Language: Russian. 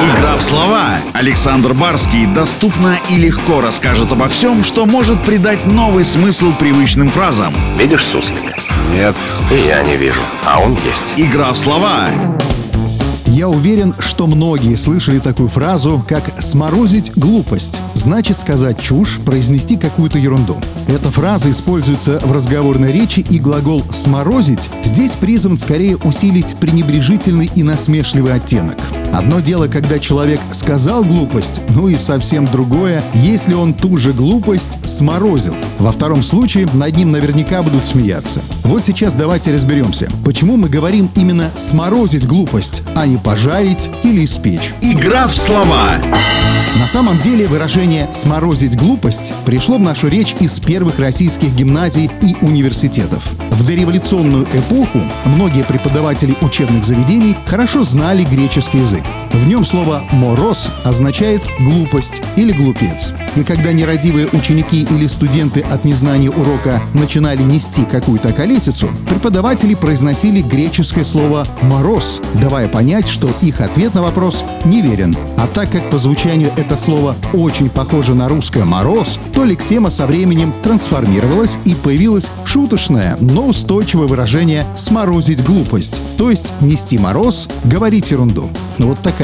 Игра в слова. Александр Барский доступно и легко расскажет обо всем, что может придать новый смысл привычным фразам. Видишь суслика? Нет. И я не вижу. А он есть. Игра в слова. Я уверен, что многие слышали такую фразу, как «сморозить глупость». Значит сказать чушь, произнести какую-то ерунду. Эта фраза используется в разговорной речи, и глагол «сморозить» здесь призван скорее усилить пренебрежительный и насмешливый оттенок. Одно дело, когда человек сказал глупость, ну и совсем другое, если он ту же глупость сморозил. Во втором случае над ним наверняка будут смеяться. Вот сейчас давайте разберемся, почему мы говорим именно «сморозить глупость», а не «пожарить» или «испечь». Игра в слова. На самом деле выражение «сморозить глупость» пришло в нашу речь из первых российских гимназий и университетов. В дореволюционную эпоху многие преподаватели учебных заведений хорошо знали греческий язык. Thank you. В нем слово «мороз» означает «глупость» или «глупец». И когда нерадивые ученики или студенты от незнания урока начинали нести какую-то колесицу, преподаватели произносили греческое слово «мороз», давая понять, что их ответ на вопрос неверен. А так как по звучанию это слово очень похоже на русское «мороз», то лексема со временем трансформировалась и появилось шуточное, но устойчивое выражение «сморозить глупость», то есть нести мороз, говорить ерунду. Вот такая